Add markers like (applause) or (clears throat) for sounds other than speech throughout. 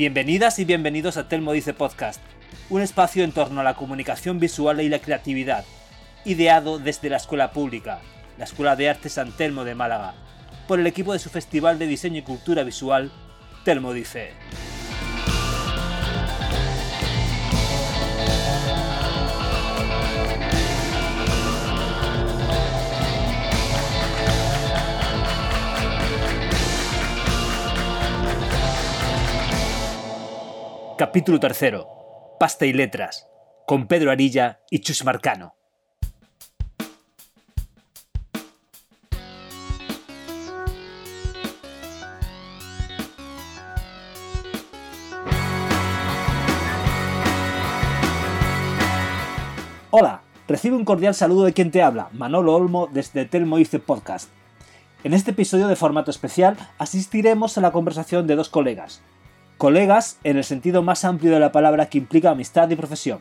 Bienvenidas y bienvenidos a Telmo Dice Podcast, un espacio en torno a la comunicación visual y la creatividad, ideado desde la Escuela Pública, la Escuela de Arte San Telmo de Málaga, por el equipo de su Festival de Diseño y Cultura Visual, Telmo Dice. Capítulo 3. Pasta y letras. Con Pedro Arilla y Chus Marcano. Hola, recibe un cordial saludo de quien te habla, Manolo Olmo desde Telmo Ice Podcast. En este episodio de formato especial asistiremos a la conversación de dos colegas, Colegas en el sentido más amplio de la palabra que implica amistad y profesión.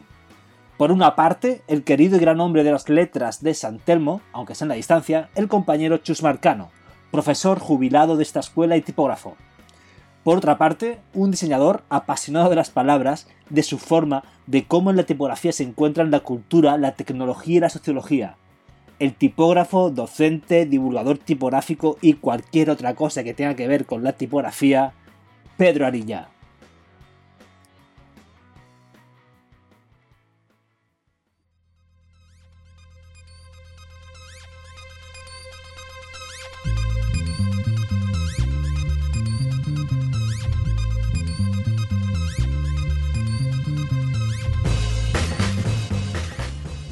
Por una parte, el querido y gran hombre de las letras de San Telmo, aunque sea en la distancia, el compañero Chus Marcano, profesor jubilado de esta escuela y tipógrafo. Por otra parte, un diseñador apasionado de las palabras, de su forma, de cómo en la tipografía se encuentran la cultura, la tecnología y la sociología. El tipógrafo, docente, divulgador tipográfico y cualquier otra cosa que tenga que ver con la tipografía, Pedro Arilla.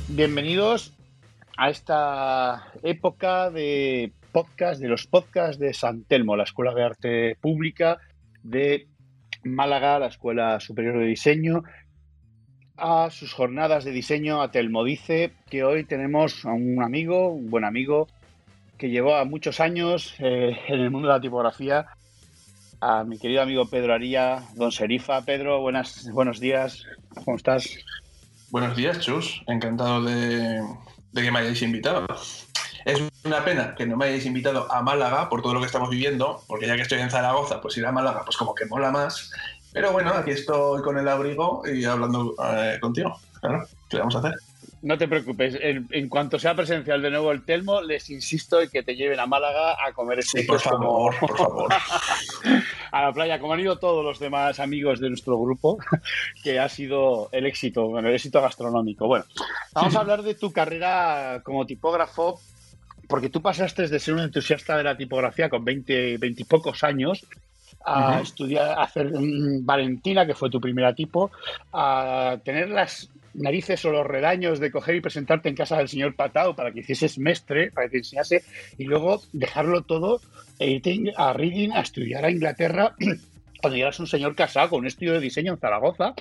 Bienvenidos a esta época de podcast, de los podcasts de San Telmo, la Escuela de Arte Pública de Málaga, la Escuela Superior de Diseño, a sus jornadas de diseño a Telmodice, que hoy tenemos a un amigo, un buen amigo, que llevó muchos años eh, en el mundo de la tipografía, a mi querido amigo Pedro Aría, don Serifa. Pedro, buenos días, ¿cómo estás? Buenos días, Chus, encantado de, de que me hayáis invitado. Es una pena que no me hayáis invitado a Málaga por todo lo que estamos viviendo, porque ya que estoy en Zaragoza, pues ir a Málaga, pues como que mola más. Pero bueno, aquí estoy con el abrigo y hablando eh, contigo. Claro, ¿qué vamos a hacer? No te preocupes, en, cuanto sea presencial de nuevo el Telmo, les insisto en que te lleven a Málaga a comer ese sí, por favor, por favor. (laughs) a la playa, como han ido todos los demás amigos de nuestro grupo, (laughs) que ha sido el éxito, bueno, el éxito gastronómico. Bueno, vamos a hablar de tu carrera como tipógrafo porque tú pasaste de ser un entusiasta de la tipografía con 20, 20 y pocos años a estudiar, a hacer Valentina, que fue tu primera tipo, a tener las narices o los redaños de coger y presentarte en casa del señor Patao para que hicieses mestre, para que te enseñase, y luego dejarlo todo e irte a Reading a estudiar a Inglaterra (clears throat) cuando ya eras un señor casado con un estudio de diseño en Zaragoza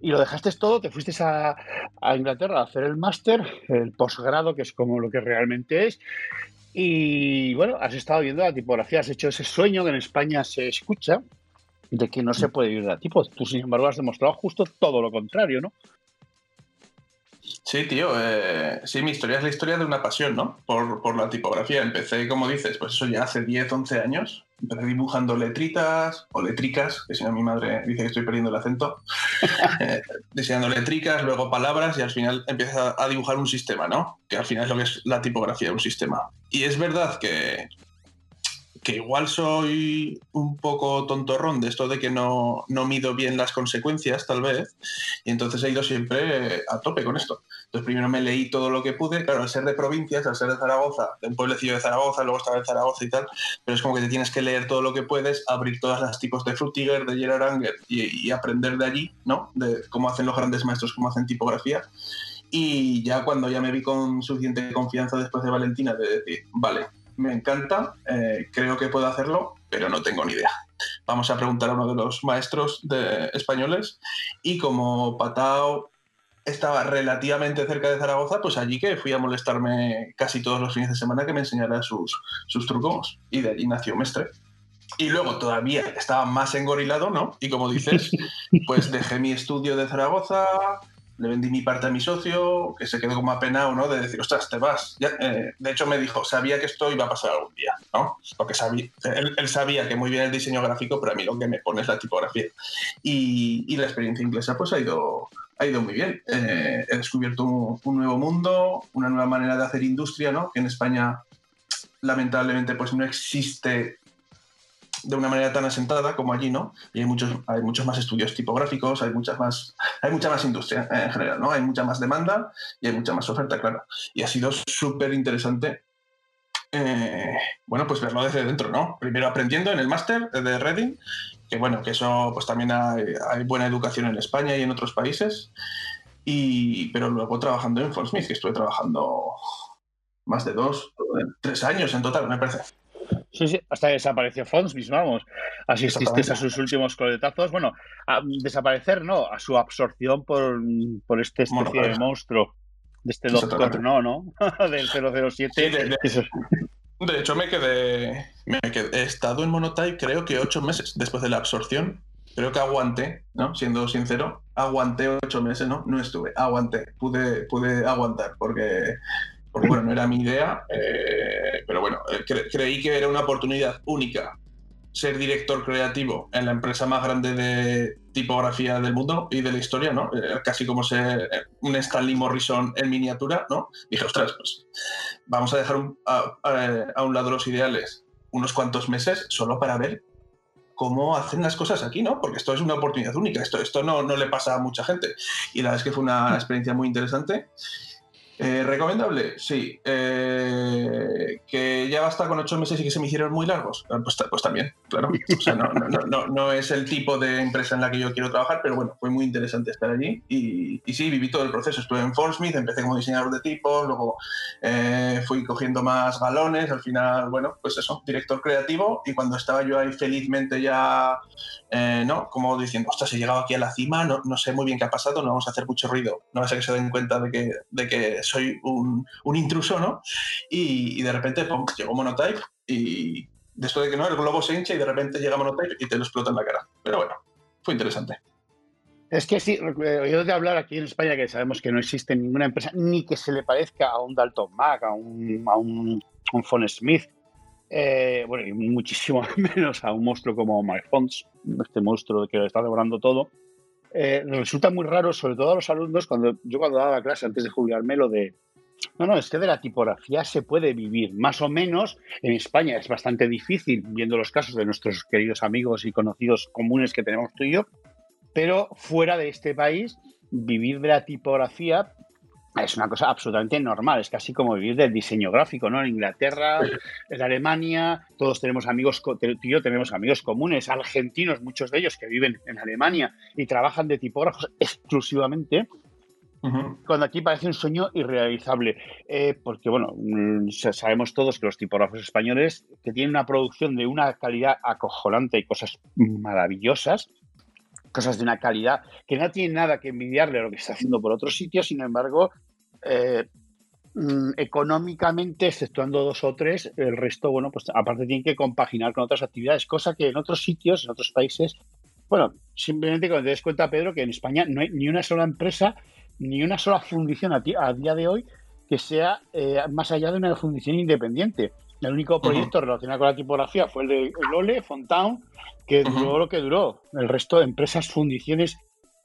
y lo dejaste todo, te fuiste a, Inglaterra a hacer el máster, el posgrado, que es como lo que realmente es. Y bueno, has estado viendo la tipografía, has hecho ese sueño que en España se escucha de que no se puede vivir de tipo. Tú, sin embargo, has demostrado justo todo lo contrario, ¿no? Sí, tío. Eh, sí, mi historia es la historia de una pasión, ¿no? Por, por, la tipografía. Empecé, como dices, pues eso ya hace 10, 11 años. Empecé dibujando letritas o letricas, que si no mi madre dice que estoy perdiendo el acento. (laughs) eh, diseñando letricas, luego palabras y al final empiezas a, dibujar un sistema, ¿no? Que al final es lo que es la tipografía, un sistema. Y es verdad que, que igual soy un poco tontorrón de esto de que no, no, mido bien las consecuencias, tal vez, y entonces he ido siempre a tope con esto. Entonces primero me leí todo lo que pude, claro, al ser de provincias, al ser de Zaragoza, de un pueblecillo de Zaragoza, luego estaba en Zaragoza y tal, pero es como que te tienes que leer todo lo que puedes, abrir todas las tipos de Frutiger, de Gerard Anger y, y aprender de allí, ¿no? De cómo hacen los grandes maestros, cómo hacen tipografía. Y ya cuando ya me vi con suficiente confianza después de Valentina de decir, vale, me encanta, eh, creo que puedo hacerlo, pero no tengo ni idea. Vamos a preguntar a uno de los maestros de españoles y como Patao estaba relativamente cerca de Zaragoza, pues allí que fui a molestarme casi todos los fines de semana que me enseñara sus, sus trucos y de allí nació Mestre. Y luego todavía estaba más engorilado, ¿no? Y como dices, pues dejé mi estudio de Zaragoza, le vendí mi parte a mi socio, que se quedó como apenado, ¿no? De decir, ostras, te vas. Eh, de hecho, me dijo, sabía que esto iba a pasar algún día, ¿no? Porque sabía, él, sabía que muy bien el diseño gráfico, pero a mí lo que me pone es la tipografía. Y, la experiencia inglesa, pues ha ido, ha ido muy bien. Eh, he descubierto un, un, nuevo mundo, una nueva manera de hacer industria, ¿no? Que en España, lamentablemente, pues no existe de una manera tan asentada como allí, ¿no? Y hay muchos, hay muchos más estudios tipográficos, hay muchas más, hay mucha más industria en general, ¿no? Hay mucha más demanda y hay mucha más oferta, claro. Y ha sido súper interesante, eh, bueno, pues verlo desde dentro, ¿no? Primero aprendiendo en el máster de Reading, que bueno, que eso pues también hay, hay, buena educación en España y en otros países, y, pero luego trabajando en Smith, que estuve trabajando más de dos, tres años en total, me parece. Sí, sí, hasta desapareció Fondsmith, vamos. Asististe a sus últimos coletazos. Bueno, a desaparecer no, a su absorción por, por este especie de monstruo, de este doctor, no, ¿no? (laughs) Del 007. de, hecho, me quedé, me quedé, He estado en Monotype creo que ocho meses después de la absorción. Creo que aguanté, ¿no? Siendo sincero, aguanté ocho meses, ¿no? No estuve, aguanté, pude, pude aguantar porque porque bueno, no era mi idea, eh, pero bueno, eh, creí que era una oportunidad única ser director creativo en la empresa más grande de tipografía del mundo y de la historia, ¿no? Eh, casi como ser un Stanley Morrison en miniatura, ¿no? Dije, ostras, pues vamos a dejar a, un lado los ideales unos cuantos meses solo para ver cómo hacen las cosas aquí, ¿no? Porque esto es una oportunidad única, esto, esto no, no le pasa a mucha gente. Y la verdad es que fue una experiencia muy interesante. Eh, ¿Recomendable? Sí. Eh, ¿Que ya basta con ocho meses y que se me hicieron muy largos? Ah, pues, pues, también, claro. O sea, no, es el tipo de empresa en la que yo quiero trabajar, pero bueno, fue muy interesante estar allí. Y, sí, viví todo el proceso. Estuve en Fordsmith, empecé como diseñador de tipos, luego eh, fui cogiendo más galones. Al final, bueno, pues eso, director creativo. Y cuando estaba yo ahí felizmente ya, ¿no? Como diciendo, ostras, he llegado aquí a la cima, no, no sé muy bien qué ha pasado, no vamos a hacer mucho ruido. No va a ser que se den cuenta de que, de que soy un, intruso, ¿no? Y, de repente, pum, llegó Monotype y después de que no, el globo se hincha y de repente llega Monotype y te lo explota en la cara. Pero bueno, fue interesante. Es que sí, oído de hablar aquí en España que sabemos que no existe ninguna empresa ni que se le parezca a un Dalton Mac, a un, a un, Smith, eh, bueno, y muchísimo (laughs) menos a un monstruo como MyFonts, este monstruo que lo está devorando todo. Eh, resulta muy raro, sobre todo a los alumnos, cuando yo cuando daba clase antes de jubilarme, lo de, no, no, es que de la tipografía se puede vivir, más o menos. En España es bastante difícil, viendo los casos de nuestros queridos amigos y conocidos comunes que tenemos tú y yo, pero fuera de este país, vivir de la tipografía es una cosa absolutamente normal, es casi como vivir del diseño gráfico, ¿no? En Inglaterra, (laughs) en Alemania, todos tenemos amigos, tú y yo tenemos amigos comunes, argentinos, muchos de ellos que viven en Alemania y trabajan de tipógrafos exclusivamente. Cuando aquí parece un sueño irrealizable, eh, porque bueno, mm, sabemos todos que los tipógrafos españoles que tienen una producción de una calidad acojonante y cosas maravillosas, cosas de una calidad que no tiene nada que envidiarle a lo que está haciendo por otros sitios, sin embargo, eh, mm, económicamente, exceptuando dos o tres, el resto, bueno, pues aparte tienen que compaginar con otras actividades, cosa que en otros sitios, en otros países, bueno, simplemente cuando te des cuenta, Pedro, que en España no hay ni una sola empresa, ni una sola fundición a, día de hoy que sea eh, más allá de una fundición independiente. El único proyecto relacionado con la tipografía fue el de Lole, Fontown, que duró lo que duró. El resto de empresas, fundiciones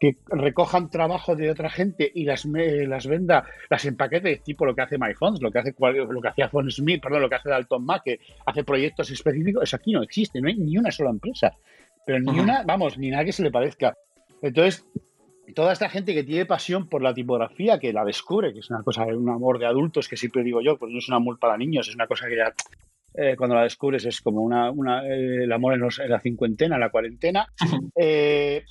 que recojan trabajo de otra gente y las, las venda, las empaquete, tipo lo que hace MyFonts, lo que hace lo que hacía Smith, perdón, lo que hace Dalton Mack, que hace proyectos específicos, eso aquí no existe, no hay ni una sola empresa, pero ni una, vamos, ni nada que se le parezca. Entonces, toda esta gente que tiene pasión por la tipografía, que la descubre, que es una cosa, un amor de adultos, que siempre digo yo, pues no es un amor para niños, es una cosa que ya eh, cuando la descubres es como una, una eh, el amor en, la cincuentena, en la cuarentena. Eh,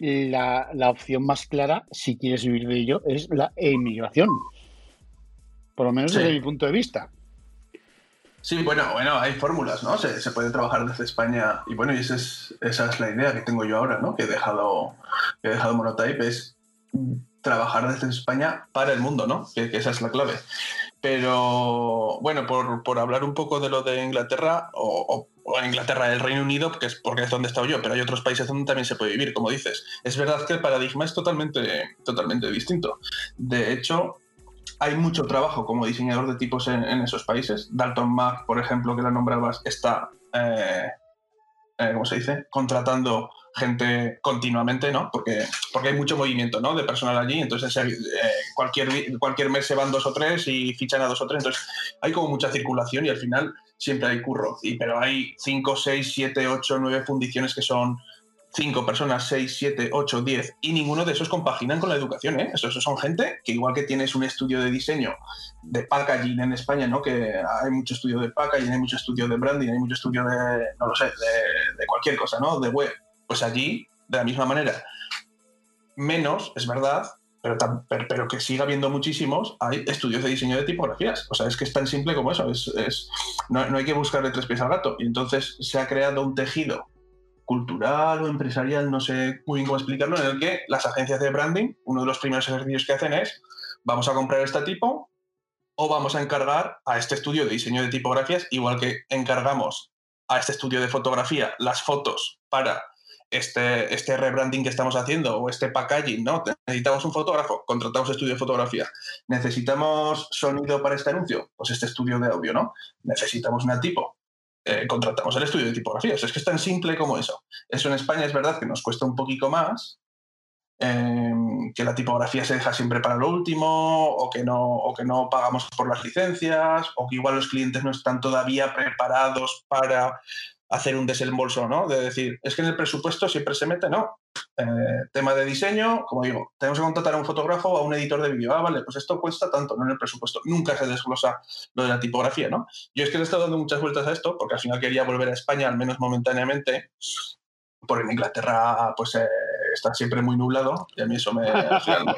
la, la, opción más clara, si quieres vivir de ello, es la emigración. Por lo menos desde mi punto de vista. Sí, bueno, bueno, hay fórmulas, ¿no? Se, se, puede trabajar desde España y bueno, y esa es, esa es la idea que tengo yo ahora, ¿no? Que he dejado, que he dejado Monotype, es trabajar desde España para el mundo, ¿no? Que, esa es la clave. Pero bueno, por, hablar un poco de lo de Inglaterra, o, Inglaterra, el Reino Unido, es porque es donde he estado yo, pero hay otros países donde también se puede vivir, como dices. Es verdad que el paradigma es totalmente, totalmente distinto. De hecho, hay mucho trabajo como diseñador de tipos en, esos países. Dalton Mac, por ejemplo, que la nombrabas, está, eh, eh, ¿cómo se dice?, contratando gente continuamente, ¿no? Porque, porque hay mucho movimiento, ¿no? De personal allí, entonces eh, cualquier, cualquier mes se van dos o tres y fichan a dos o tres, entonces hay como mucha circulación y al final siempre hay curro, y, pero hay cinco, seis, siete, ocho, nueve fundiciones que son cinco personas, seis, siete, ocho, diez, y ninguno de esos compaginan con la educación, ¿eh? Esos, son gente que igual que tienes un estudio de diseño de packaging en España, ¿no? Que hay mucho estudio de packaging, hay mucho estudio de branding, hay mucho estudio de, no lo sé, de cualquier cosa, ¿no? De web pues allí, de la misma manera, menos, es verdad, pero, pero, que siga habiendo muchísimos, hay estudios de diseño de tipografías. O sea, es que es tan simple como eso, es, no, hay que buscarle tres pies al gato. Y entonces se ha creado un tejido cultural o empresarial, no sé muy bien cómo explicarlo, en el que las agencias de branding, uno de los primeros ejercicios que hacen es, vamos a comprar este tipo o vamos a encargar a este estudio de diseño de tipografías, igual que encargamos a este estudio de fotografía las fotos para este, este rebranding que estamos haciendo o este packaging, ¿no? Necesitamos un fotógrafo, contratamos estudio de fotografía. Necesitamos sonido para este anuncio, pues este estudio de audio, ¿no? Necesitamos una tipo, eh, contratamos el estudio de tipografía. es que es tan simple como eso. Eso en España es verdad que nos cuesta un poquito más, em, que la tipografía se deja siempre para lo último, o que, no, o que no pagamos por las licencias, o que igual los clientes no están todavía preparados para hacer un desembolso, ¿no? De decir, es que en el presupuesto siempre se mete, ¿no? Eh, tema de diseño, como digo, tenemos que contratar a un fotógrafo o a un editor de vídeo. Ah, vale, pues esto cuesta tanto, no en el presupuesto. Nunca se desglosa lo de la tipografía, ¿no? Yo es que le he estado dando muchas vueltas a esto porque al final quería volver a España, al menos momentáneamente, porque en Inglaterra, pues eh, está siempre muy nublado y a mí eso me, al final,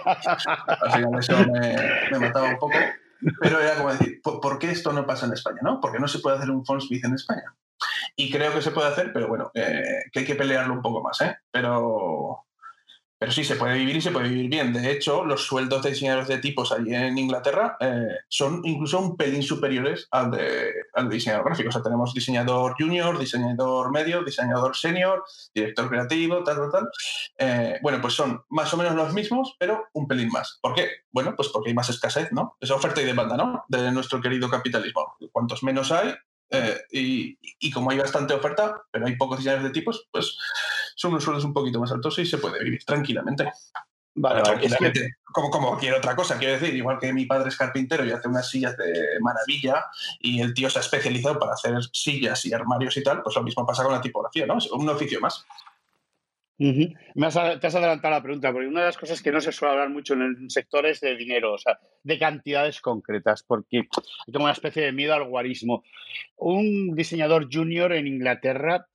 eso me, mataba un poco. Pero era como decir, ¿por, qué esto no pasa en España? ¿no? Porque no se puede hacer un Fonsmith en España. Y creo que se puede hacer, pero bueno, eh, que hay que pelearlo un poco más, ¿eh? Pero, pero sí, se puede vivir y se puede vivir bien. De hecho, los sueldos de diseñadores de tipos allí en Inglaterra eh, son incluso un pelín superiores al de, al diseñador gráfico. O sea, tenemos diseñador junior, diseñador medio, diseñador senior, director creativo, tal, tal, tal. Eh, bueno, pues son más o menos los mismos, pero un pelín más. ¿Por qué? Bueno, pues porque hay más escasez, ¿no? Es oferta y demanda, ¿no? De nuestro querido capitalismo. Cuantos menos hay, eh, y, como hay bastante oferta, pero hay pocos diseñadores de tipos, pues son unos sueldos un poquito más altos y se puede vivir tranquilamente. Vale, tranquilamente. Como, como cualquier otra cosa, quiero decir, igual que mi padre es carpintero y hace unas sillas de maravilla y el tío se ha especializado para hacer sillas y armarios y tal, pues lo mismo pasa con la tipografía, ¿no? Es un oficio más. Me has, te has adelantado la pregunta, porque una de las cosas que no se suele hablar mucho en el sector es de dinero, o sea, de cantidades concretas, porque hay como una especie de miedo al guarismo. Un diseñador junior en Inglaterra,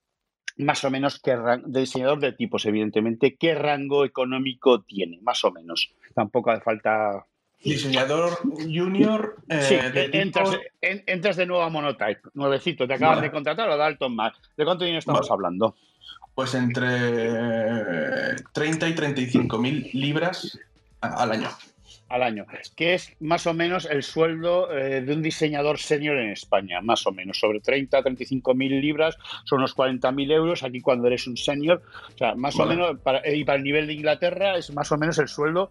más o menos, ¿qué de diseñador de tipos, evidentemente, ¿qué rango económico tiene? Más o menos. Tampoco hace falta Diseñador junior. Eh, sí, entras, de nuevo a Monotype, nuevecito, te acaban de contratar o Dalton Mac. ¿De cuánto dinero estamos hablando? Pues entre 30 y 35 mil libras al año al año, que es más o menos el sueldo eh, de un diseñador senior en España, más o menos, sobre 30 a 35 mil libras, son unos 40 mil euros, aquí cuando eres un senior, o sea, más o menos, para, y para el nivel de Inglaterra es más o menos el sueldo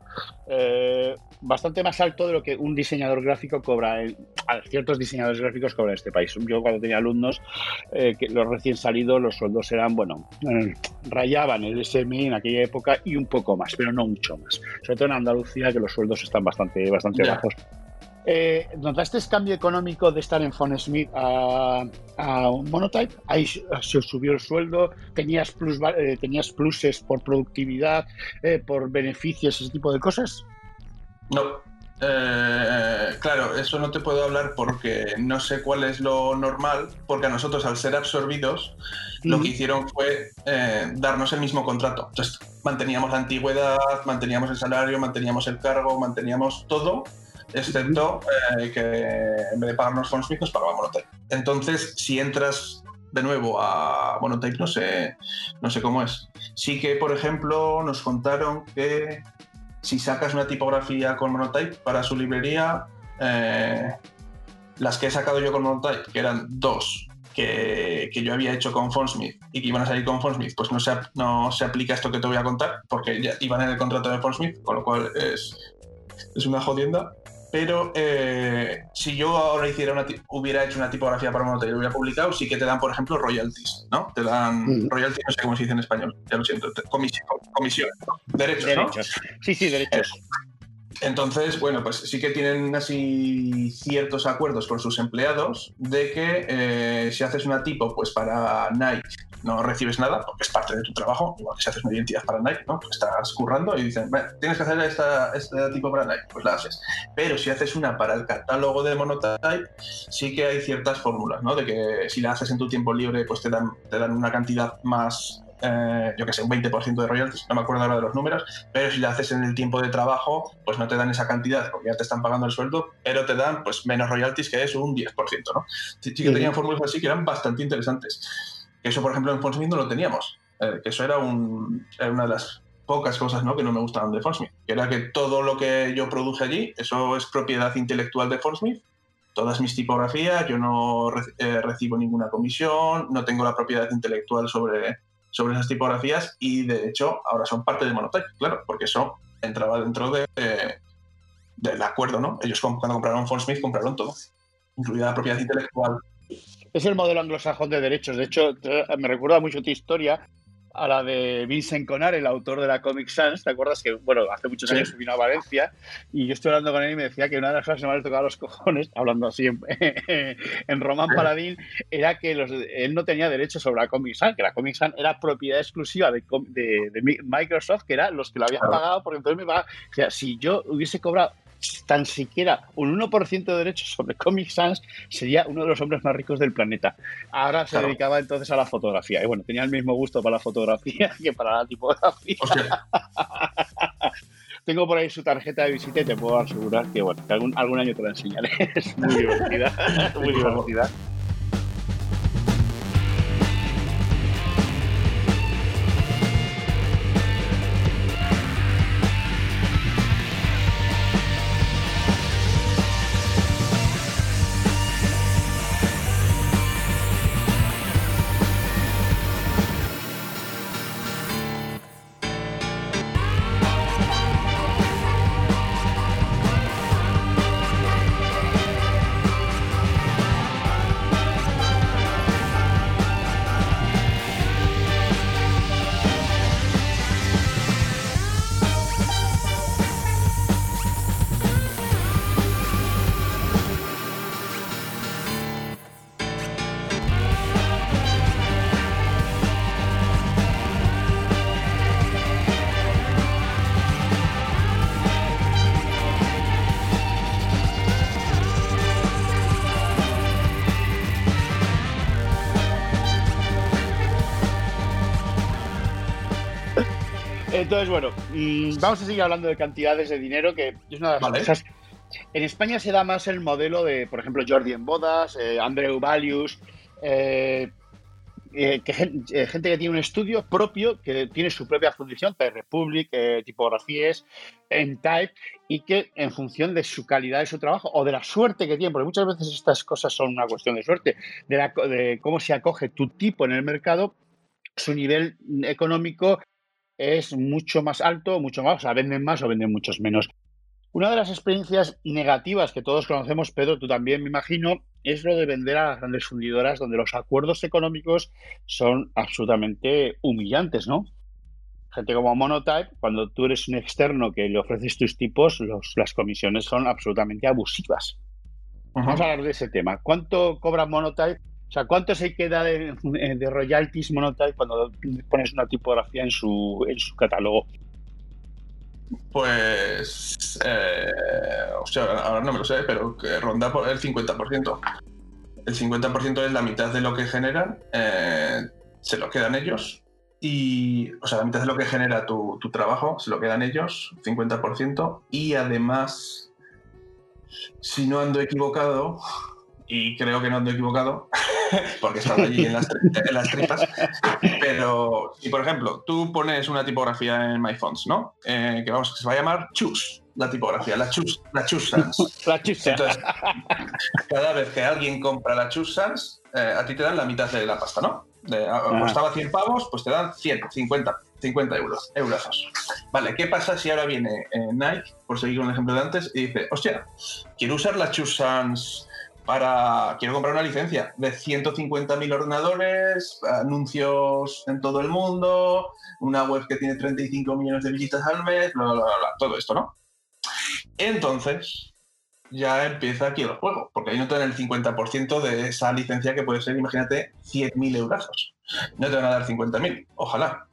eh, bastante más alto de lo que un diseñador gráfico cobra, en, ciertos diseñadores gráficos cobran en este país. Yo cuando tenía alumnos, eh, que los recién salidos, los sueldos eran, bueno, rayaban el SMI en aquella época y un poco más, pero no mucho más, sobre todo en Andalucía, que los sueldos están bastante, bastante bajos. Eh, ¿Notaste el cambio económico de estar en Smith a, a Monotype? Ahí se subió el sueldo, tenías, plus, eh, tenías pluses por productividad, eh, por beneficios, ese tipo de cosas. No. Claro, eso no te puedo hablar porque no sé cuál es lo normal, porque a nosotros al ser absorbidos, lo que hicieron fue darnos el mismo contrato. Entonces, manteníamos la antigüedad, manteníamos el salario, manteníamos el cargo, manteníamos todo, excepto eh, que en vez de pagarnos fondos fijos pagábamos Monotype. Entonces, si entras de nuevo a Monotype, no sé, no sé cómo es. Sí que, por ejemplo, nos contaron que si sacas una tipografía con Monotype para su librería, eh, las que he sacado yo con Monotype, que eran dos, que, yo había hecho con Fontsmith y que iban a salir con Fontsmith, pues no se, no se aplica esto que te voy a contar, porque ya iban en el contrato de Fontsmith, con lo cual es, es una jodienda. Pero eh, si yo ahora hiciera una, hubiera hecho una tipografía para Monotype y lo hubiera publicado, sí que te dan, por ejemplo, royalties, ¿no? Te dan mm. royalties, no sé cómo se dice en español, ya lo siento, comisión, comisión derechos, derechos. Sí, sí, derechos. Entonces, bueno, pues sí que tienen así ciertos acuerdos con sus empleados de que eh, si haces una tipo, pues para Nike no recibes nada, porque es parte de tu trabajo, igual que si haces una identidad para Nike, ¿no? Pues estás currando y dicen, tienes que hacer esta, este tipo para Nike, pues la haces. Pero si haces una para el catálogo de Monotype, sí que hay ciertas fórmulas, ¿no? De que si la haces en tu tiempo libre, pues te dan, te dan una cantidad más eh, yo que sé, un 20% de royalties, no me acuerdo ahora de los números, pero si lo haces en el tiempo de trabajo, pues no te dan esa cantidad porque ya te están pagando el sueldo, pero te dan pues menos royalties que es un 10%, ¿no? Sí, que tenían fórmulas así que eran bastante interesantes. Eso, por ejemplo, en Fontsmith no lo teníamos, eh, que eso era, un, una de las pocas cosas que no me gustaban de Fontsmith, que era que todo lo que yo produje allí, eso es propiedad intelectual de Fontsmith, todas mis tipografías, yo no eh, recibo ninguna comisión, no tengo la propiedad intelectual sobre sobre esas tipografías y de hecho ahora son parte de Monotype, claro, porque eso entraba dentro de, del acuerdo, ¿no? Ellos cuando compraron Fontsmith compraron todo, incluida la propiedad intelectual. Es el modelo anglosajón de derechos. De hecho, me recuerda mucho tu historia a la de Vincent Conar, el autor de la Comic Sans. ¿Te acuerdas que, bueno, hace muchos años vino a Valencia y yo estoy hablando con él y me decía que una de las cosas que me ha tocado los cojones, hablando así en, (laughs) en Román Paladín, era que los, él no tenía derecho sobre la Comic Sans, que la Comic Sans era propiedad exclusiva de, de, Microsoft, que eran los que lo habían pagado, porque entonces me pagaba. O sea, si yo hubiese cobrado tan siquiera un 1% de derechos sobre Comic Sans, sería uno de los hombres más ricos del planeta. Ahora se dedicaba entonces a la fotografía. Y bueno, tenía el mismo gusto para la fotografía (laughs) que para la tipografía. Tengo por ahí su tarjeta de visita y te puedo asegurar que, bueno, algún, algún año te la enseñaré. (laughs) Es muy divertida. (laughs) muy divertida. Entonces, bueno, mm, vamos a seguir hablando de cantidades de dinero, que es una de las cosas. En España se da más el modelo de, por ejemplo, Jordi en bodas, eh, Andreu Valius, eh, eh, que gente, que tiene un estudio propio, que tiene su propia fundición, Type Republic, tipografías, en Type, y que en función de su calidad de su trabajo o de la suerte que tiene, porque muchas veces estas cosas son una cuestión de suerte, de, de cómo se acoge tu tipo en el mercado, su nivel económico es mucho más alto, mucho más, o sea, venden más o venden muchos menos. Una de las experiencias negativas que todos conocemos, Pedro, tú también me imagino, es lo de vender a las grandes fundidoras donde los acuerdos económicos son absolutamente humillantes, ¿no? Gente como Monotype, cuando tú eres un externo que le ofreces tus tipos, las comisiones son absolutamente abusivas. Vamos a hablar de ese tema. ¿Cuánto cobra Monotype o sea, ¿cuánto se queda de, de royalties Monotype cuando pones una tipografía en su, en su catálogo? Pues. Eh, o sea, ahora no me lo sé, pero que ronda por el 50%. El 50% es la mitad de lo que generan, eh, se lo quedan ellos. Y, o sea, la mitad de lo que genera tu, tu trabajo se lo quedan ellos, 50%. Y además, si no ando equivocado, y creo que no ando equivocado, (laughs) (laughs) porque estaba allí en las, tripas, pero si por ejemplo tú pones una tipografía en MyFonts, ¿no? Eh, que vamos, que se va a llamar Choose, la tipografía, la Chus, la Chus Sans. (laughs) La Chus Entonces, cada vez que alguien compra la Chus Sans, eh, a ti te dan la mitad de la pasta, ¿no? De, a- Ajá. costaba 100 pavos, pues te dan 100, 50, 50 euros, eurazos. Vale, ¿qué pasa si ahora viene eh, Nike, por seguir con el ejemplo de antes, y dice, hostia, quiero usar la Chus Sans para... Quiero comprar una licencia de 150.000 ordenadores, anuncios en todo el mundo, una web que tiene 35 millones de visitas al mes, bla, bla, bla, bla, todo esto, ¿no? Entonces, ya empieza aquí el juego, porque ahí no te dan el 50% de esa licencia que puede ser, imagínate, 100.000 euros. No te van a dar 50.000, ojalá.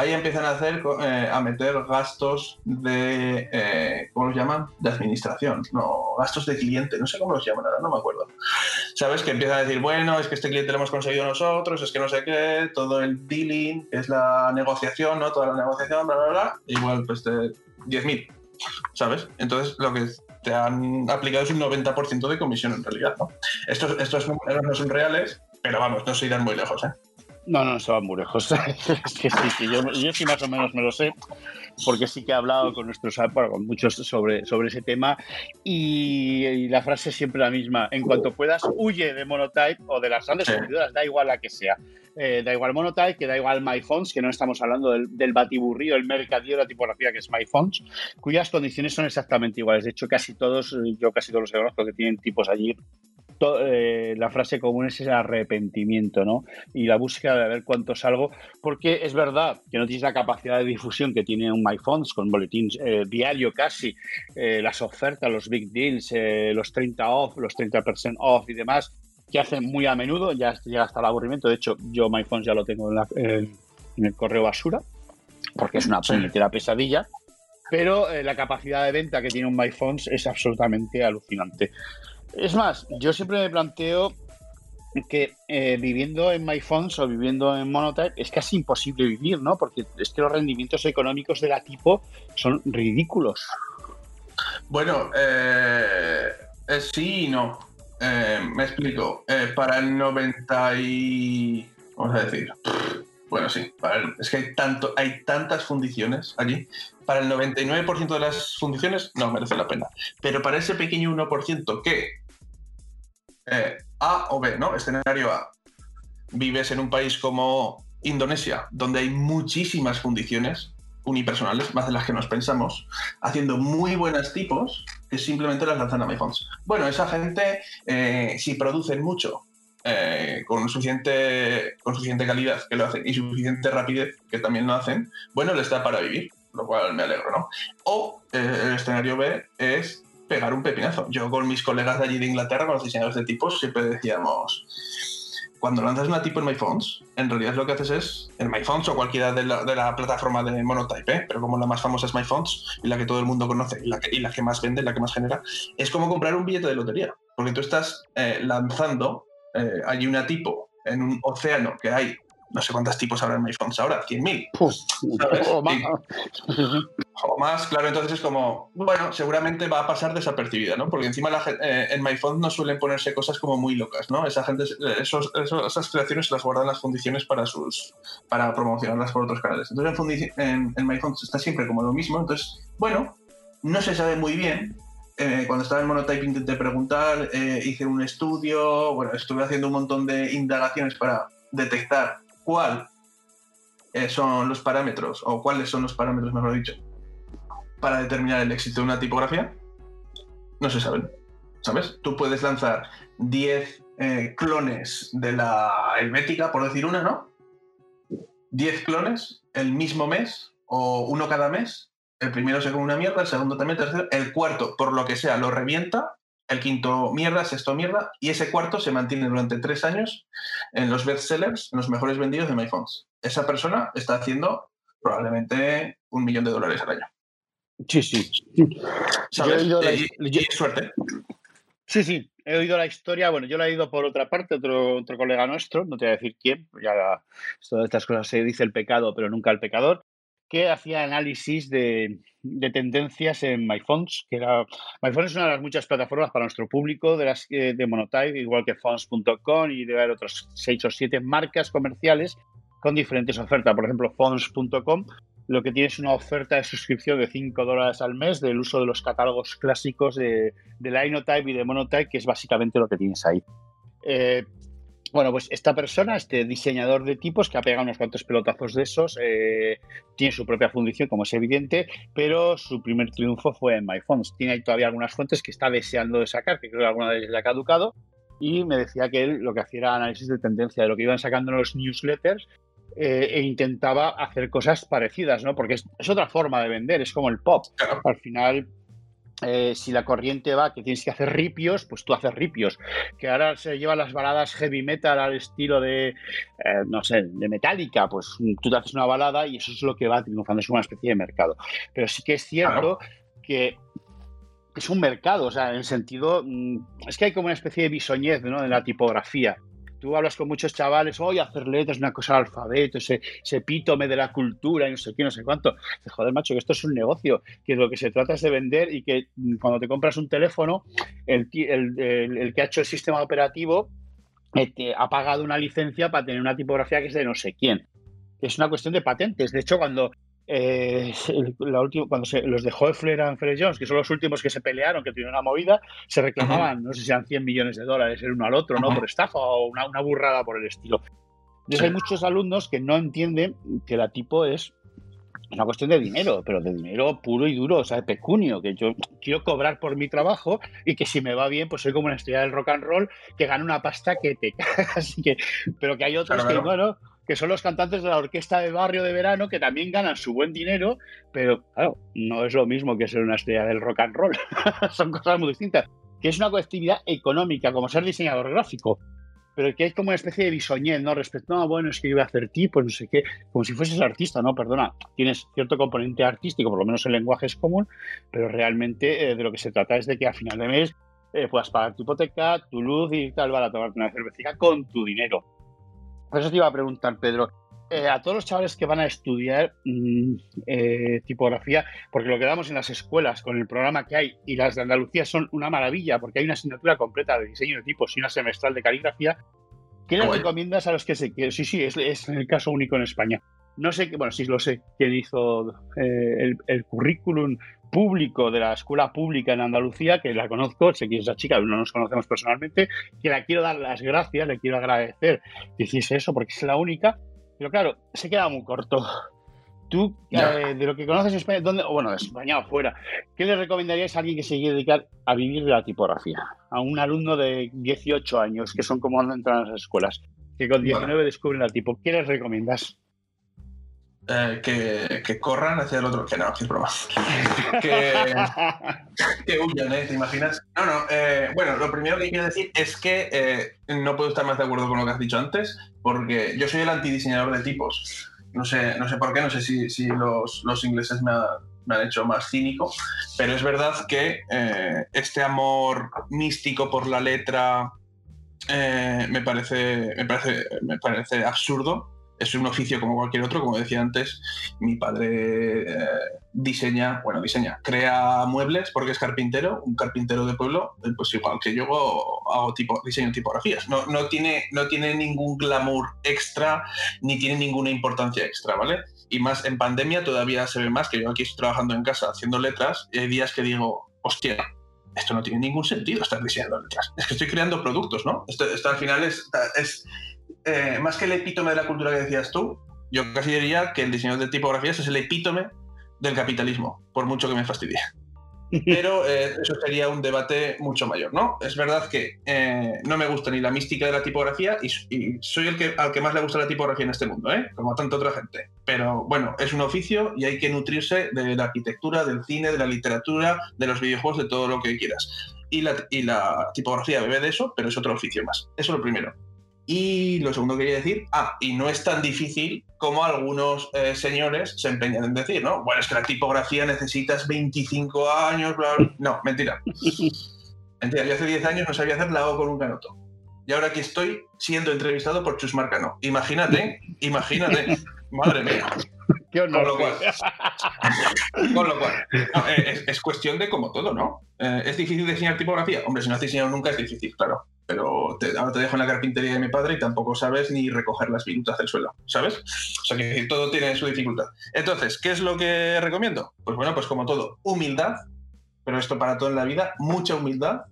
Ahí empiezan a hacer, eh, a meter gastos de, eh, ¿cómo los llaman? De administración, no, gastos de cliente, no sé cómo los llaman ahora, no me acuerdo. ¿Sabes? Que empiezan a decir, bueno, es que este cliente lo hemos conseguido nosotros, es que no sé qué, todo el dealing, es la negociación, ¿no? Toda la negociación, bla, bla, bla, igual pues de 10.000, ¿sabes? Entonces lo que te han aplicado es un 90% de comisión en realidad, ¿no? Estos, estos números no son reales, pero vamos, no se irán muy lejos, ¿eh? No, no, se van muy lejos. (laughs) es que sí, sí, yo, yo sí más o menos me lo sé, porque sí que he hablado con nuestros bueno, con muchos sobre, sobre ese tema y, y la frase es siempre la misma. En cuanto puedas, huye de Monotype o de las grandes competidoras, da igual la que sea. Eh, da igual Monotype, que da igual MyFonts, que no estamos hablando del, del batiburrillo, el mercadillo la tipografía que es MyFonts, cuyas condiciones son exactamente iguales. De hecho, casi todos, yo casi todos los conozco que tienen tipos allí, to- eh, la frase común es el arrepentimiento, ¿no? y la búsqueda de ver cuánto salgo, porque es verdad que no tienes la capacidad de difusión que tiene un MyFonts con boletín eh, diario casi, eh, las ofertas, los big deals, eh, los 30 off, los 30% off y demás, que hacen muy a menudo, ya llega hasta el aburrimiento. De hecho, yo MyFonts ya lo tengo en, la- en- el correo basura, porque es una puñetera pesadilla. Pero eh, la capacidad de venta que tiene un MyFonts es absolutamente alucinante. Es más, yo siempre me planteo que eh, viviendo en MyFonts o viviendo en Monotype es casi imposible vivir, ¿no? Porque es que los rendimientos económicos de la tipo son ridículos. Bueno, eh, eh, sí y no. Eh, me explico. Para el 90 y... Vamos a decir. Bueno, sí. es que hay, tanto, hay tantas fundiciones allí. Para el 99% de las fundiciones no merece la pena. Pero para ese pequeño 1% que eh, A o B, ¿no? Escenario A. Vives en un país como Indonesia, donde hay muchísimas fundiciones unipersonales, más de las que nos pensamos, haciendo muy buenas tipos que simplemente las lanzan a MyPhones. Bueno, esa gente, eh, si producen mucho, eh, con, suficiente, calidad que lo hacen y suficiente rapidez que también lo hacen, bueno, les da para vivir, lo cual me alegro, ¿no? O el escenario B es pegar un pepinazo. Yo con mis colegas de allí de Inglaterra, con los diseñadores de tipos, siempre decíamos, cuando lanzas una tipo en MyPhones, en realidad lo que haces es, en MyPhones o cualquiera de la, plataforma de Monotype, ¿eh? pero como la más famosa es MyPhones y la que todo el mundo conoce y la, que, y la que más vende, la que más genera, es como comprar un billete de lotería, porque tú estás eh, lanzando eh, allí una tipo en un océano que hay, no sé cuántas tipos habrá en MyPhones ahora, 100.000 ¿Sabes? O más. o más, claro, entonces es como, bueno, seguramente va a pasar desapercibida, ¿no? Porque encima la eh, en MyPhone no suelen ponerse cosas como muy locas, ¿no? Esa gente, eh, esos, esos- esas creaciones se las guardan las fundiciones para sus para promocionarlas por otros canales. Entonces en, en, en MyPhone está siempre como lo mismo, entonces, bueno, no se sabe muy bien. Eh, cuando estaba en Monotype intenté preguntar, eh, hice un estudio, bueno, estuve haciendo un montón de indagaciones para detectar cuál eh, son los parámetros, o cuáles son los parámetros, mejor dicho, para determinar el éxito de una tipografía, no se saben. ¿Sabes? Tú puedes lanzar 10 eh, clones de la helvética, por decir una, ¿no? 10 clones el mismo mes, o uno cada mes. El primero se come una mierda, el segundo también, el tercero. El cuarto, por lo que sea, lo revienta. El quinto mierda, sexto mierda. Y ese cuarto se mantiene durante tres años en los bestsellers, en los mejores vendidos de MyPhones. Esa persona está haciendo probablemente un millón de dólares al año. Sí, sí. ¿Sabes? Yo he oído la- y, y es suerte. Sí, sí, he oído la historia, bueno, yo la he oído por otra parte, otro, otro colega nuestro, no te voy a decir quién, ya todas estas cosas se dice el pecado, pero nunca el pecador, que hacía análisis de, de tendencias en MyFonts, que era, MyFonts es una de las muchas plataformas para nuestro público de las de Monotype, igual que fonts.com y debe haber otros seis o siete marcas comerciales con diferentes ofertas. Por ejemplo, fonts.com lo que tiene es una oferta de suscripción de 5 dólares al mes del uso de los catálogos clásicos de, de Linotype y de Monotype, que es básicamente lo que tienes ahí. Eh, bueno, pues esta persona, este diseñador de tipos que ha pegado unos cuantos pelotazos de esos, eh, tiene su propia fundición, como es evidente, pero su primer triunfo fue en MyFonts. Tiene ahí todavía algunas fuentes que está deseando de sacar, que creo que alguna de ellas le ha caducado, y me decía que él lo que hacía era análisis de tendencia de lo que iban sacando en los newsletters eh, e intentaba hacer cosas parecidas, ¿no? Porque es, es, otra forma de vender, es como el pop. Al final, eh, si la corriente va que tienes que hacer ripios, pues tú haces ripios. Que ahora se llevan las baladas heavy metal al estilo de, eh, no sé, de Metallica, pues tú te haces una balada y eso es lo que va triunfando, es una especie de mercado. Pero sí que es cierto que es un mercado, o sea, en el sentido, mm, es que hay como una especie de bisoñez ¿no? en la tipografía tú hablas con muchos chavales, oye, hacer letras, una cosa al alfabeto, ese, ese epítome de la cultura y no sé qué, no sé cuánto. Joder, macho, que esto es un negocio, que lo que se trata es de vender y que mm, cuando te compras un teléfono, el, el, que ha hecho el sistema operativo eh, ha pagado una licencia para tener una tipografía que es de no sé quién. Es una cuestión de patentes. De hecho, cuando eh, la última, cuando se, los de Hoefler y Fred Jones, que son los últimos que se pelearon, que tuvieron una movida, se reclamaban, no sé si eran 100 millones de dólares el uno al otro, ¿no? Por estafa o una, una burrada por el estilo. Entonces hay muchos alumnos que no entienden que la tipo es una cuestión de dinero, pero de dinero puro y duro, o sea, de pecunio, que yo quiero cobrar por mi trabajo y que si me va bien, pues soy como una estrella del rock and roll que gana una pasta que te (laughs) Así que, pero que hay otros que, bueno, que son los cantantes de la orquesta de barrio de verano, que también ganan su buen dinero, pero claro, no es lo mismo que ser una estrella del rock and roll. (laughs) son cosas muy distintas. Que es una actividad económica, como ser diseñador gráfico, pero que hay como una especie de bisoñez, ¿no? Respecto a, bueno, es que yo voy a hacer tipo, no sé qué, como si fueses artista, ¿no? Perdona, tienes cierto componente artístico, por lo menos el lenguaje es común, pero realmente eh, de lo que se trata es de que a final de mes eh, puedas pagar tu hipoteca, tu luz y tal, para tomarte una cervecita con tu dinero. Por eso te iba a preguntar, Pedro, eh, a todos los chavales que van a estudiar mm, eh, tipografía, porque lo que damos en las escuelas con el programa que hay y las de Andalucía son una maravilla, porque hay una asignatura completa de diseño de tipos y una semestral de caligrafía. ¿Qué les recomiendas a los que se quieren? Sí, sí, es, es, el caso único en España. No sé, bueno, sí lo sé, quién hizo eh, el, el, currículum público de la escuela pública en Andalucía, que la conozco, sé quién es esa chica, no nos conocemos personalmente, que la quiero dar las gracias, le quiero agradecer que hiciese eso, porque es la única, pero claro, se queda muy corto. Tú, eh, de lo que conoces España, ¿dónde, bueno, España o fuera, ¿qué le recomendarías a alguien que se quiere dedicar a vivir de la tipografía? A un alumno de 18 años, que son como entran a las escuelas, que con 19 descubren la tipo. ¿Qué les recomiendas? Eh, que, que, corran hacia el otro. Que no, que es broma. (laughs) que, que huyan, ¿eh? ¿Te imaginas? No, no. Eh, bueno, lo primero que quiero decir es que eh, no puedo estar más de acuerdo con lo que has dicho antes, porque yo soy el antidiseñador de tipos. No sé, no sé por qué, no sé si, si los, los, ingleses me, ha, me, han hecho más cínico, pero es verdad que este amor místico por la letra me, parece, me, parece, me parece absurdo es un oficio como cualquier otro, como decía antes, mi padre eh, diseña, bueno, diseña, crea muebles porque es carpintero, un carpintero de pueblo, eh, pues igual que yo hago tipo, diseño tipografías. No, no, tiene, no tiene ningún glamour extra ni tiene ninguna importancia extra, ¿vale? Y más en pandemia todavía se ve más que yo aquí estoy trabajando en casa haciendo letras y hay días que digo, hostia, esto no tiene ningún sentido estar diseñando letras. Es que estoy creando productos, ¿no? Esto, al final es eh, más que el epítome de la cultura que decías tú, yo casi diría que el diseño de tipografías es el epítome del capitalismo, por mucho que me fastidie. (laughs) Pero eh, eso sería un debate mucho mayor, ¿no? Es verdad que eh, no me gusta ni la mística de la tipografía y, soy el que, al que más le gusta la tipografía en este mundo, ¿eh? Como a tanta otra gente. Pero bueno, es un oficio y hay que nutrirse de la arquitectura, del cine, de la literatura, de los videojuegos, de todo lo que quieras. Y la, y la tipografía bebe de eso, pero es otro oficio más. Eso es lo primero. Y lo segundo que quería decir, ah, y no es tan difícil como algunos eh, señores se empeñan en decir, ¿no? Bueno, es que la tipografía necesitas 25 años, bla, bla. No, mentira. (laughs) Mentira, yo hace 10 años no sabía hacer lago con un canoto. Y ahora aquí estoy siendo entrevistado por Chus Marcano. Imagínate, imagínate. (laughs) Madre mía. Qué honor. Con lo cual, con lo cual no, eh, es, es, cuestión de como todo, ¿no? Eh, ¿Es difícil diseñar tipografía? Hombre, si no has diseñado nunca es difícil, claro pero te, ahora te dejo en la carpintería de mi padre y tampoco sabes ni recoger las virutas del suelo, ¿sabes? O sea que todo tiene su dificultad. Entonces, ¿qué es lo que recomiendo? Pues bueno, pues como todo, humildad, pero esto para todo en la vida, mucha humildad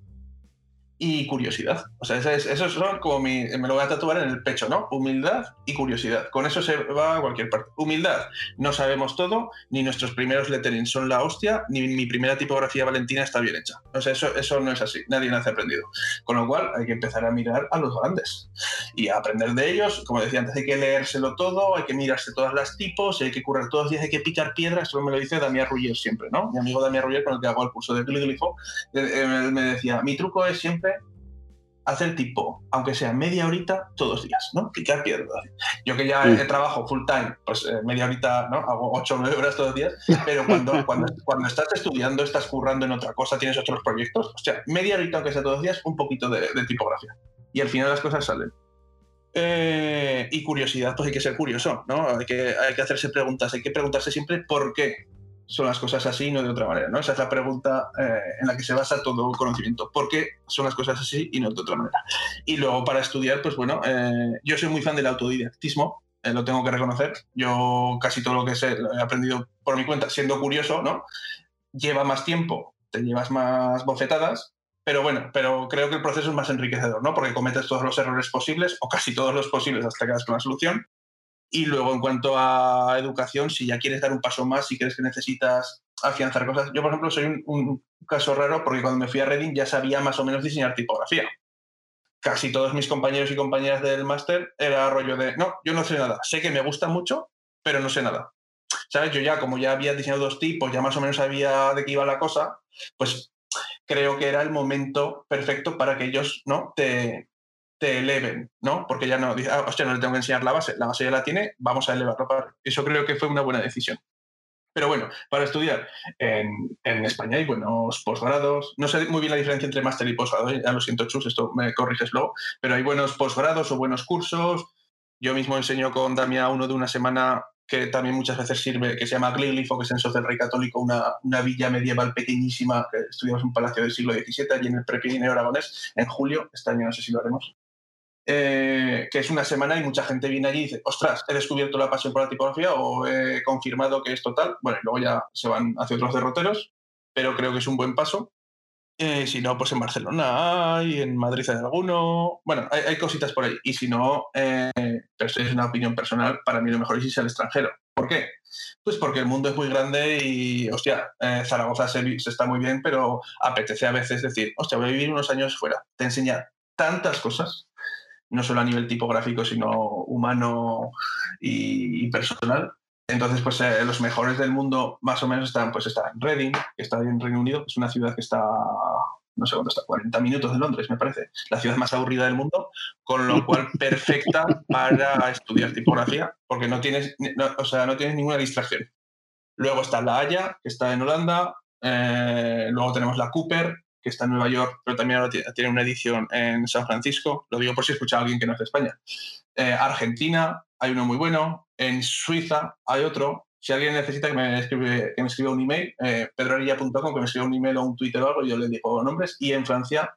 y curiosidad. O sea, eso, son como mi. Me lo voy a tatuar en el pecho, ¿no? Humildad y curiosidad. Con eso se va a cualquier parte. Humildad. No sabemos todo, ni nuestros primeros letterings son la hostia, ni mi primera tipografía valentina está bien hecha. O sea, eso, eso no es así. Nadie nace aprendido. Con lo cual, hay que empezar a mirar a los grandes y a aprender de ellos. Como decía antes, hay que leérselo todo, hay que mirarse todas las tipos, hay que currar todos los días, hay que picar piedras. Eso me lo dice Damián Ruller siempre, ¿no? Mi amigo Damián Ruller, con el que hago el curso de eh, eh, me decía: mi truco es siempre hacer tipo, aunque sea media horita todos los días, ¿no? Picar piedra. Yo que ya trabajo full time, pues eh, media horita, ¿no? Hago 8 o 9 horas todos los días, pero cuando, (laughs) cuando, cuando, estás estudiando, estás currando en otra cosa, tienes otros proyectos, o sea, media horita, aunque sea todos los días, un poquito de, tipografía. Y al final las cosas salen. Eh, y curiosidad, pues hay que ser curioso, ¿no? Hay que, hay que hacerse preguntas, hay que preguntarse siempre por qué son las cosas así y no de otra manera? ¿no? Esa es la pregunta eh, en la que se basa todo conocimiento. ¿Por qué son las cosas así y no de otra manera? Y luego para estudiar, pues bueno, eh, yo soy muy fan del autodidactismo, eh, lo tengo que reconocer. Yo casi todo lo que sé lo he aprendido por mi cuenta, siendo curioso, ¿no? Lleva más tiempo, te llevas más bofetadas, pero bueno, pero creo que el proceso es más enriquecedor, ¿no? Porque cometes todos los errores posibles, o casi todos los posibles hasta que das con la solución, y luego, en cuanto a educación, si ya quieres dar un paso más, si crees que necesitas afianzar cosas. Yo, por ejemplo, soy un, caso raro porque cuando me fui a Reading ya sabía más o menos diseñar tipografía. Casi todos mis compañeros y compañeras del máster era rollo de, no, yo no sé nada. Sé que me gusta mucho, pero no sé nada. ¿Sabes? Yo ya, como ya había diseñado dos tipos, ya más o menos sabía de qué iba la cosa, pues creo que era el momento perfecto para que ellos ¿no? te, te eleven, ¿no? Porque ya no, ah, hostia, no le tengo que enseñar la base, la base ya la tiene, vamos a elevarlo para... Eso creo que fue una buena decisión. Pero bueno, para estudiar en, en, España hay buenos posgrados. No sé muy bien la diferencia entre máster y posgrado, ¿eh? ya lo siento, Chus, esto me corriges luego, pero hay buenos posgrados o buenos cursos. Yo mismo enseño con Damia uno de una semana que también muchas veces sirve, que se llama Gliglifo, que es en Sos del Rey Católico, una, una, villa medieval pequeñísima, que estudiamos en un palacio del siglo XVII, allí en el Prepirineo Aragonés, en julio, este año no sé si lo haremos. Eh, que es una semana y mucha gente viene allí y dice, ostras, he descubierto la pasión por la tipografía o he confirmado que es total. Bueno, y luego ya se van hacia otros derroteros, pero creo que es un buen paso. Eh, si no, pues en Barcelona hay, en Madrid hay alguno. Bueno, hay, cositas por ahí. Y si no, eh, pero es una opinión personal, para mí lo mejor es irse al extranjero. ¿Por qué? Pues porque el mundo es muy grande y, hostia, Zaragoza se, se, está muy bien, pero apetece a veces decir, hostia, voy a vivir unos años fuera. Te enseña tantas cosas no solo a nivel tipográfico, sino humano y, personal. Entonces, pues eh, los mejores del mundo más o menos están, pues está en Reading, que está en Reino Unido, es una ciudad que está, no sé cuánto está, 40 minutos de Londres, me parece, la ciudad más aburrida del mundo, con lo cual (laughs) perfecta para estudiar tipografía, porque no tienes, o sea, no tienes ninguna distracción. Luego está La Haya, que está en Holanda, eh, luego tenemos la Cooper, que está en Nueva York, pero también ahora tiene una edición en San Francisco. Lo digo por si escucha a alguien que no es de España. Eh, Argentina, hay uno muy bueno. En Suiza hay otro. Si alguien necesita que me, escribe, que me escriba un email, eh, pedroarilla.com, que me escriba un email o un Twitter o algo, yo le digo nombres. Y en Francia,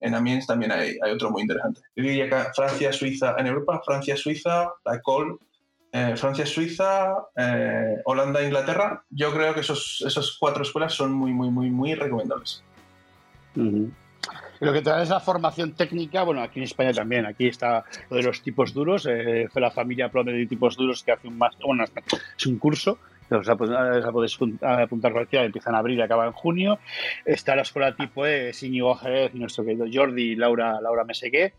en Amiens también hay, otro muy interesante. Yo diría que Francia, Suiza, en Europa, Francia, Suiza, la Ecole, eh, Francia, Suiza, eh, Holanda, Inglaterra. Yo creo que esos, esas cuatro escuelas son muy, muy, muy, muy recomendables. Lo que trae es la formación técnica, bueno, aquí en España también, aquí está lo de los tipos duros, eh, fue la familia Plome de tipos duros que hace un máster, bueno, es un curso, os podéis apuntar cualquiera, empieza en abril y acaba en junio. Está la escuela tipo E, Íñigo Jerez y nuestro querido Jordi y Laura, Laura Mesegué.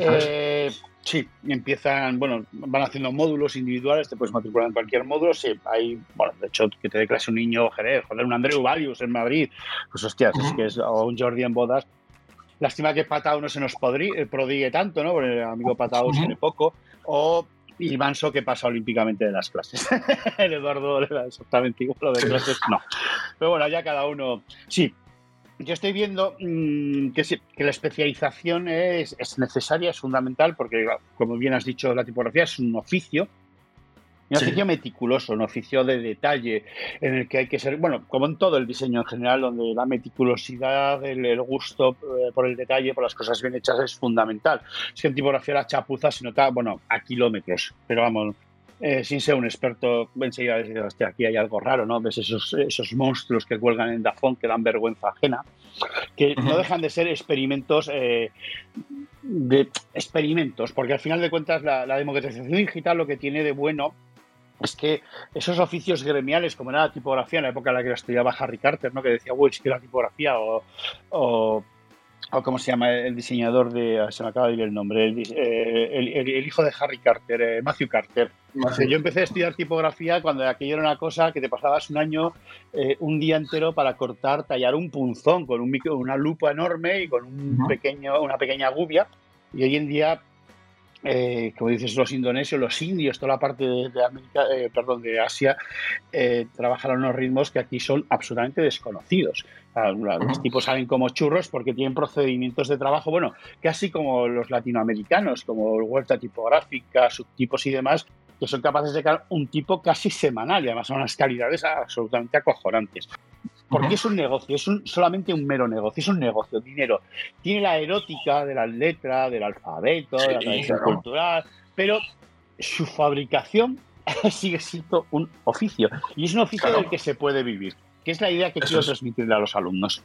Eh, sí, empiezan, bueno, van haciendo módulos individuales, te puedes matricular en cualquier módulo, sí, hay, bueno, de hecho, que te dé clase un niño Jerez, joder, un Andreu Valius en Madrid, pues hostias, es que es, o un Jordi en bodas. Lástima que Patao no se nos eh, prodigue tanto, ¿no? Porque el amigo Patao tiene poco. O Ivanso que pasa olímpicamente de las clases. (laughs) el Eduardo exactamente igual de clases, no. Pero bueno, ya cada uno. Sí, yo estoy viendo mm, que, la especialización es, necesaria, es fundamental, porque, como bien has dicho, la tipografía es un oficio. Un oficio meticuloso, un oficio de detalle, en el que hay que ser, bueno, como en todo el diseño en general, donde la meticulosidad, el, gusto eh, por el detalle, por las cosas bien hechas es fundamental. Es que en tipografía la chapuza se nota, bueno, a kilómetros, pero vamos, eh, sin ser un experto, enseguida decir, hostia, aquí hay algo raro, ¿no? Ves esos, esos monstruos que cuelgan en Dafón que dan vergüenza ajena, que no dejan de ser experimentos, eh, de experimentos, porque al final de cuentas la, democratización digital lo que tiene de bueno es que esos oficios gremiales, como era la tipografía en la época en la que la estudiaba Harry Carter, ¿no? que decía, uy, es que la tipografía o o cómo se llama el diseñador de, ah, se me acaba de ir el nombre, el, eh, hijo de Harry Carter, eh, Matthew Carter. Yo empecé a estudiar tipografía cuando aquello era una cosa que te pasabas un año, eh, un día entero para cortar, tallar un punzón con un micro, una lupa enorme y con un pequeño, una pequeña gubia. Y hoy en día eh, como dices, los indonesios, los indios, toda la parte de, América, eh, perdón, de Asia, eh, trabajan a unos ritmos que aquí son absolutamente desconocidos. los tipos salen como churros porque tienen procedimientos de trabajo, bueno, casi como los latinoamericanos, como huerta tipográfica, subtipos y demás, que son capaces de crear un tipo casi semanal y además son unas calidades absolutamente acojonantes. Porque es un negocio, es un, solamente un mero negocio, es un negocio, dinero. Tiene la erótica de las letras, del alfabeto, de la tradición cultural, pero su fabricación (laughs) sigue siendo un oficio. Y es un oficio del que se puede vivir, que es la idea que quiero transmitirle a los alumnos.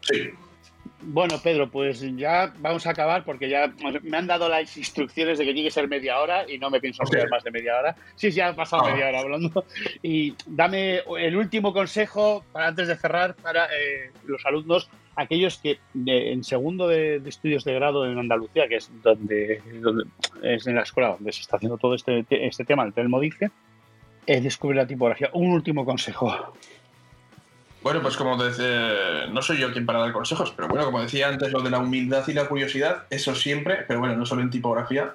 Sí, bueno, Pedro, pues ya vamos a acabar porque ya me han dado las instrucciones de que tiene que ser media hora y no me pienso hacer más de media hora. Sí, sí, ha pasado ah. media hora hablando. Y dame el último consejo para antes de cerrar para eh, los alumnos, aquellos que en segundo de, estudios de grado en Andalucía, que es donde, es en la escuela donde se está haciendo todo este, este tema, el Telmo dice, eh, descubrir la tipografía. Un último consejo. Bueno, pues como decía, no soy yo quien para dar consejos, pero bueno, como decía antes, lo de la humildad y la curiosidad, eso siempre, pero bueno, no solo en tipografía,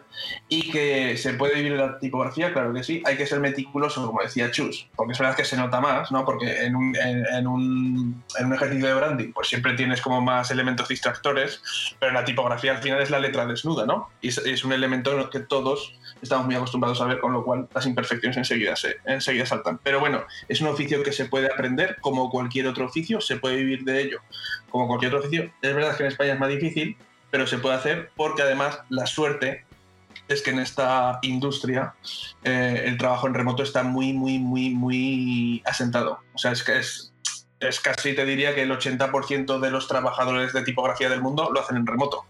y que se puede vivir la tipografía, claro que sí, hay que ser meticuloso, como decía Chus, porque es verdad que se nota más, ¿no? Porque en un, en, un, en un ejercicio de branding, pues siempre tienes como más elementos distractores, pero en la tipografía al final es la letra desnuda, ¿no? Y es, es un elemento en el que todos estamos muy acostumbrados a ver, con lo cual las imperfecciones enseguida, se, enseguida saltan. Pero bueno, es un oficio que se puede aprender como cualquier otro oficio, se puede vivir de ello como cualquier otro oficio. Es verdad que en España es más difícil, pero se puede hacer porque además la suerte es que en esta industria eh, el trabajo en remoto está muy, muy, muy, muy asentado. O sea, es que es, es casi te diría que el 80% de los trabajadores de tipografía del mundo lo hacen en remoto.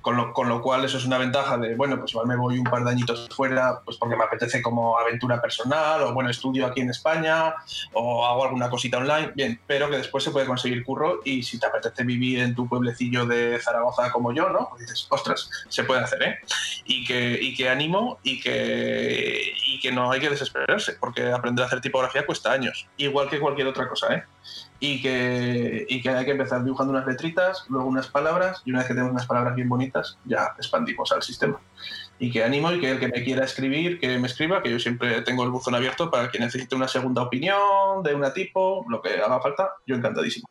Con lo, con lo, cual eso es una ventaja de, bueno, pues igual me voy un par de añitos fuera, pues porque me apetece como aventura personal, o bueno, estudio aquí en España, o hago alguna cosita online, bien, pero que después se puede conseguir curro y si te apetece vivir en tu pueblecillo de Zaragoza como yo, ¿no? Pues dices, ostras, se puede hacer, ¿eh? Y que, y que animo y que, y que no hay que desesperarse, porque aprender a hacer tipografía cuesta años, igual que cualquier otra cosa, ¿eh? Y que, y que hay que empezar dibujando unas letritas, luego unas palabras, y una vez que tenemos unas palabras bien bonitas, ya expandimos al sistema. Y que animo y que el que me quiera escribir, que me escriba, que yo siempre tengo el buzón abierto para que necesite una segunda opinión de una tipo, lo que haga falta, yo encantadísimo.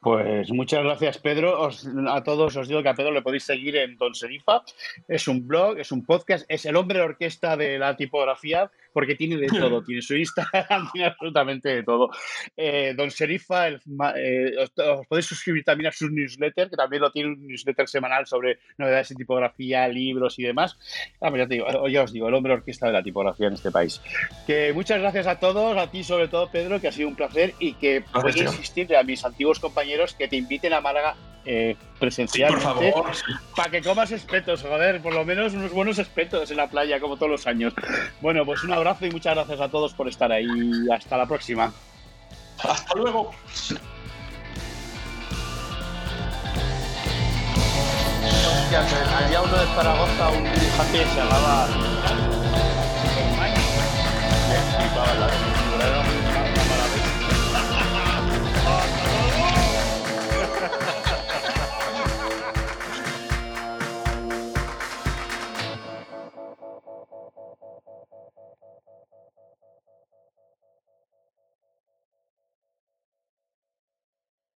Pues muchas gracias, Pedro. a todos os digo que a Pedro le podéis seguir en Don Serifa. Es un blog, es un podcast, es el hombre de orquesta de la tipografía porque tiene de todo, (laughs) tiene su Instagram, (laughs) tiene absolutamente de todo. Eh, don Serifa, eh, os, podéis suscribir también a su newsletter, que también lo tiene un newsletter semanal sobre novedades en tipografía, libros y demás. Ah, ya, te digo, ya os digo, el hombre orquesta de la tipografía en este país. Que muchas gracias a todos, a ti sobre todo, Pedro, que ha sido un placer y que voy a insistirle a mis antiguos compañeros que te inviten a Málaga eh, presencialmente para que comas espetos, joder, por lo menos unos buenos espetos en la playa como todos los años. Bueno, pues un abrazo y muchas gracias a todos por estar ahí. Hasta la próxima. Hasta luego. había uno de Zaragoza, un dibujante que se llamaba...